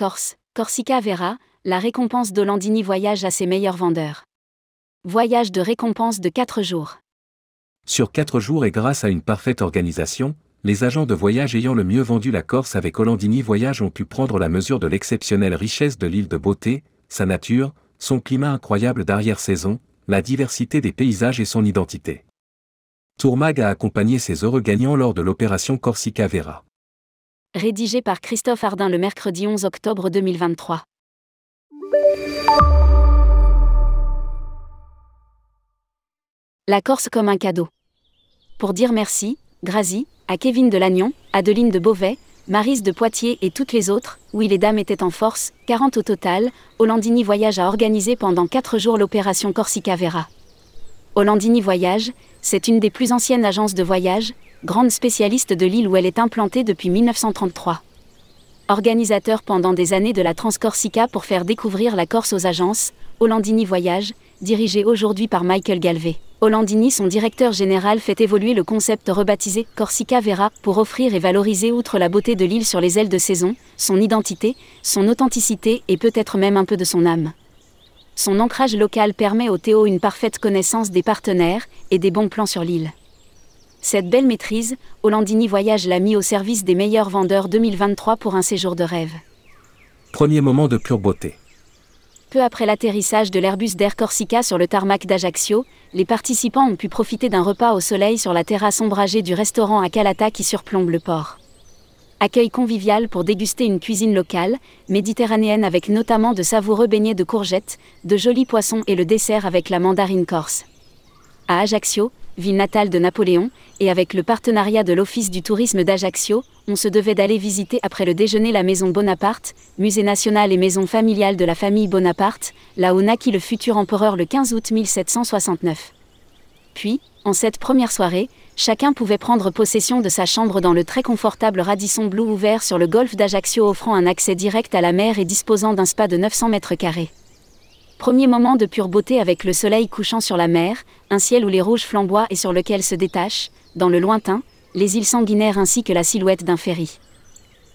Corse, Corsica Vera, la récompense d'Olandini Voyage à ses meilleurs vendeurs. Voyage de récompense de 4 jours. Sur 4 jours et grâce à une parfaite organisation, les agents de voyage ayant le mieux vendu la Corse avec Olandini Voyage ont pu prendre la mesure de l'exceptionnelle richesse de l'île de beauté, sa nature, son climat incroyable d'arrière-saison, la diversité des paysages et son identité. Tourmag a accompagné ses heureux gagnants lors de l'opération Corsica Vera. Rédigé par Christophe Ardin le mercredi 11 octobre 2023. La Corse comme un cadeau. Pour dire merci, Grazi, à Kevin de Lannion, Adeline de Beauvais, Marise de Poitiers et toutes les autres, oui les dames étaient en force, 40 au total, Hollandini Voyage a organisé pendant 4 jours l'opération Corsica Vera. Hollandini Voyage, c'est une des plus anciennes agences de voyage, grande spécialiste de l'île où elle est implantée depuis 1933. Organisateur pendant des années de la Transcorsica pour faire découvrir la Corse aux agences, Hollandini Voyage, dirigé aujourd'hui par Michael Galvé. Hollandini, son directeur général, fait évoluer le concept rebaptisé Corsica Vera pour offrir et valoriser outre la beauté de l'île sur les ailes de saison, son identité, son authenticité et peut-être même un peu de son âme. Son ancrage local permet au Théo une parfaite connaissance des partenaires et des bons plans sur l'île. Cette belle maîtrise, Hollandini Voyage l'a mis au service des meilleurs vendeurs 2023 pour un séjour de rêve. Premier moment de pure beauté. Peu après l'atterrissage de l'Airbus d'Air Corsica sur le tarmac d'Ajaccio, les participants ont pu profiter d'un repas au soleil sur la terrasse ombragée du restaurant à Calata qui surplombe le port. Accueil convivial pour déguster une cuisine locale, méditerranéenne avec notamment de savoureux beignets de courgettes, de jolis poissons et le dessert avec la mandarine corse. À Ajaccio, ville natale de Napoléon, et avec le partenariat de l'Office du tourisme d'Ajaccio, on se devait d'aller visiter après le déjeuner la maison Bonaparte, musée national et maison familiale de la famille Bonaparte, là où naquit le futur empereur le 15 août 1769. Puis, en cette première soirée, chacun pouvait prendre possession de sa chambre dans le très confortable Radisson Blue ouvert sur le golfe d'Ajaccio offrant un accès direct à la mer et disposant d'un spa de 900 mètres carrés. Premier moment de pure beauté avec le soleil couchant sur la mer, un ciel où les rouges flamboient et sur lequel se détachent, dans le lointain, les îles sanguinaires ainsi que la silhouette d'un ferry.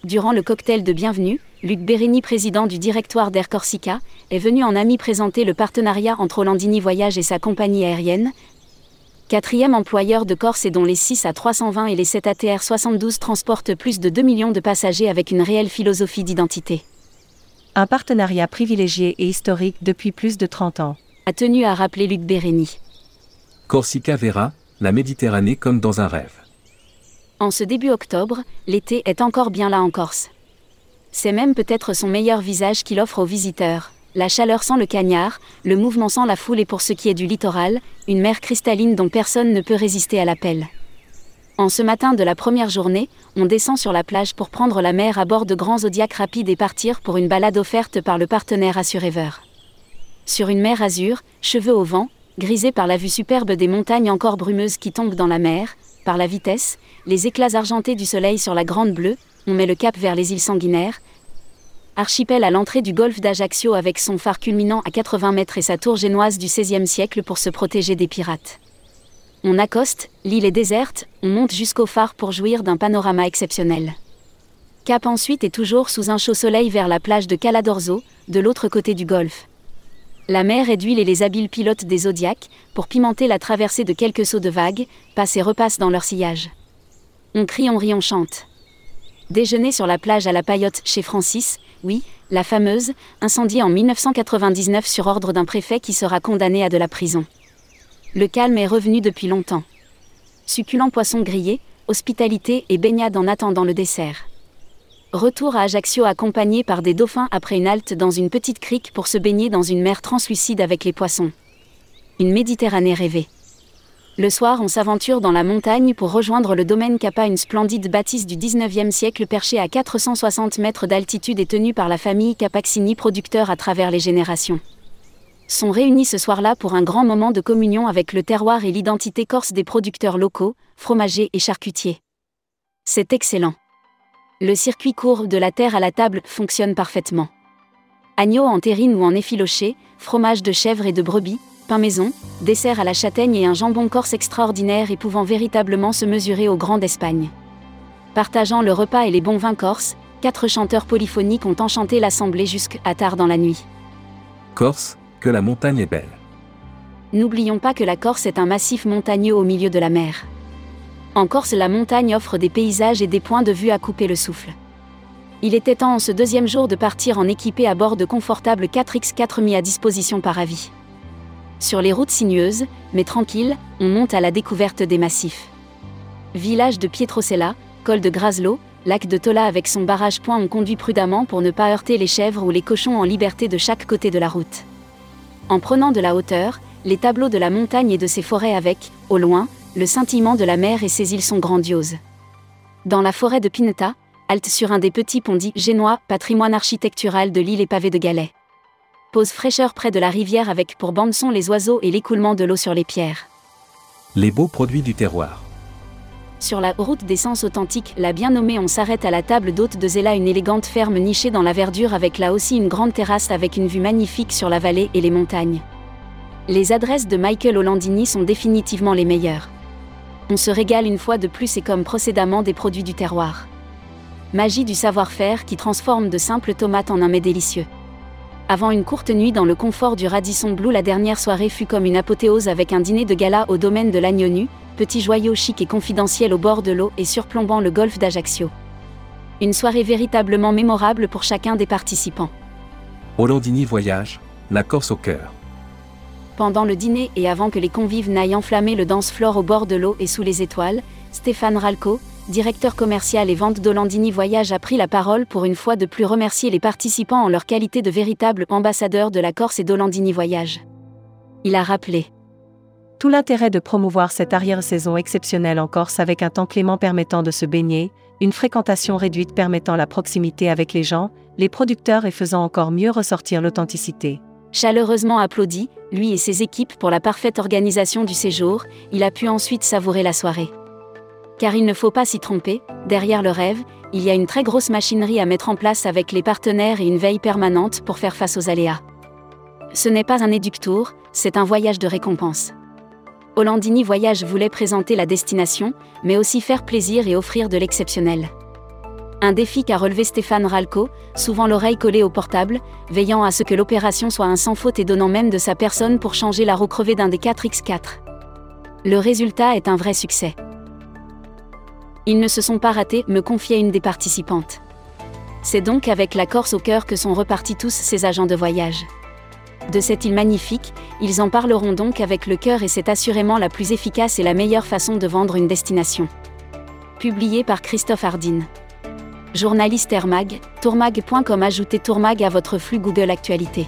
Durant le cocktail de bienvenue, Luc Bérény, président du directoire d'Air Corsica, est venu en ami présenter le partenariat entre Hollandini Voyage et sa compagnie aérienne, quatrième employeur de Corse et dont les 6 à 320 et les 7 ATR 72 transportent plus de 2 millions de passagers avec une réelle philosophie d'identité un partenariat privilégié et historique depuis plus de 30 ans. A tenu à rappeler Luc Bérény. Corsica Vera, la Méditerranée comme dans un rêve. En ce début octobre, l'été est encore bien là en Corse. C'est même peut-être son meilleur visage qu'il offre aux visiteurs. La chaleur sans le cagnard, le mouvement sans la foule et pour ce qui est du littoral, une mer cristalline dont personne ne peut résister à l'appel. En ce matin de la première journée, on descend sur la plage pour prendre la mer à bord de grands zodiacs rapides et partir pour une balade offerte par le partenaire Assurever. Sur une mer azur, cheveux au vent, grisée par la vue superbe des montagnes encore brumeuses qui tombent dans la mer, par la vitesse, les éclats argentés du soleil sur la Grande Bleue, on met le cap vers les îles sanguinaires. Archipel à l'entrée du golfe d'Ajaccio avec son phare culminant à 80 mètres et sa tour génoise du XVIe siècle pour se protéger des pirates. On accoste, l'île est déserte, on monte jusqu'au phare pour jouir d'un panorama exceptionnel. Cap ensuite et toujours sous un chaud soleil vers la plage de Caladorzo, de l'autre côté du golfe. La mer est d'huile et les habiles pilotes des Zodiacs, pour pimenter la traversée de quelques sauts de vagues, passent et repassent dans leur sillage. On crie, on rit, on chante. Déjeuner sur la plage à la paillote chez Francis, oui, la fameuse, incendiée en 1999 sur ordre d'un préfet qui sera condamné à de la prison. Le calme est revenu depuis longtemps. Succulent poisson grillé, hospitalité et baignade en attendant le dessert. Retour à Ajaccio accompagné par des dauphins après une halte dans une petite crique pour se baigner dans une mer translucide avec les poissons. Une Méditerranée rêvée. Le soir, on s'aventure dans la montagne pour rejoindre le domaine Kappa, une splendide bâtisse du 19e siècle perchée à 460 mètres d'altitude et tenue par la famille Capaxini, producteur à travers les générations sont réunis ce soir-là pour un grand moment de communion avec le terroir et l'identité corse des producteurs locaux, fromagers et charcutiers. C'est excellent. Le circuit court de la terre à la table fonctionne parfaitement. Agneau en terrine ou en effiloché, fromage de chèvre et de brebis, pain maison, dessert à la châtaigne et un jambon corse extraordinaire et pouvant véritablement se mesurer au Grand d'Espagne. Partageant le repas et les bons vins corses, quatre chanteurs polyphoniques ont enchanté l'assemblée jusqu'à tard dans la nuit. Corse, la montagne est belle. N'oublions pas que la Corse est un massif montagneux au milieu de la mer. En Corse, la montagne offre des paysages et des points de vue à couper le souffle. Il était temps en ce deuxième jour de partir en équipé à bord de confortables 4x4 mis à disposition par avis. Sur les routes sinueuses, mais tranquilles, on monte à la découverte des massifs. Village de Pietrocella, col de Graslo, lac de Tola avec son barrage point on conduit prudemment pour ne pas heurter les chèvres ou les cochons en liberté de chaque côté de la route. En prenant de la hauteur, les tableaux de la montagne et de ses forêts avec, au loin, le scintillement de la mer et ses îles sont grandioses. Dans la forêt de Pineta, halte sur un des petits ponts dits génois, patrimoine architectural de l'île et pavé de galets. Pose fraîcheur près de la rivière avec pour bande-son les oiseaux et l'écoulement de l'eau sur les pierres. Les beaux produits du terroir. Sur la route d'essence authentique, la bien nommée, on s'arrête à la table d'hôte de Zella, une élégante ferme nichée dans la verdure avec là aussi une grande terrasse avec une vue magnifique sur la vallée et les montagnes. Les adresses de Michael Hollandini sont définitivement les meilleures. On se régale une fois de plus et comme procédemment des produits du terroir. Magie du savoir-faire qui transforme de simples tomates en un mets délicieux. Avant une courte nuit dans le confort du Radisson Blue, la dernière soirée fut comme une apothéose avec un dîner de gala au domaine de l'agneau nu, petit joyau chic et confidentiel au bord de l'eau et surplombant le golfe d'Ajaccio. Une soirée véritablement mémorable pour chacun des participants. Hollandini Voyage, la Corse au cœur. Pendant le dîner et avant que les convives n'aillent enflammer le dance-floor au bord de l'eau et sous les étoiles, Stéphane Ralco, directeur commercial et vente d'Olandini Voyage, a pris la parole pour une fois de plus remercier les participants en leur qualité de véritables ambassadeurs de la Corse et d'Olandini Voyage. Il a rappelé. Tout l'intérêt de promouvoir cette arrière-saison exceptionnelle en Corse avec un temps clément permettant de se baigner, une fréquentation réduite permettant la proximité avec les gens, les producteurs et faisant encore mieux ressortir l'authenticité. Chaleureusement applaudi, lui et ses équipes pour la parfaite organisation du séjour, il a pu ensuite savourer la soirée. Car il ne faut pas s'y tromper, derrière le rêve, il y a une très grosse machinerie à mettre en place avec les partenaires et une veille permanente pour faire face aux aléas. Ce n'est pas un éductour, c'est un voyage de récompense. Hollandini Voyage voulait présenter la destination, mais aussi faire plaisir et offrir de l'exceptionnel. Un défi qu'a relevé Stéphane Ralco, souvent l'oreille collée au portable, veillant à ce que l'opération soit un sans faute et donnant même de sa personne pour changer la roue crevée d'un des 4X4. Le résultat est un vrai succès. Ils ne se sont pas ratés, me confiait une des participantes. C'est donc avec la Corse au cœur que sont repartis tous ces agents de voyage. De cette île magnifique, ils en parleront donc avec le cœur et c'est assurément la plus efficace et la meilleure façon de vendre une destination. Publié par Christophe Hardin. Journaliste Airmag, tourmag.com Ajoutez Tourmag à votre flux Google Actualité.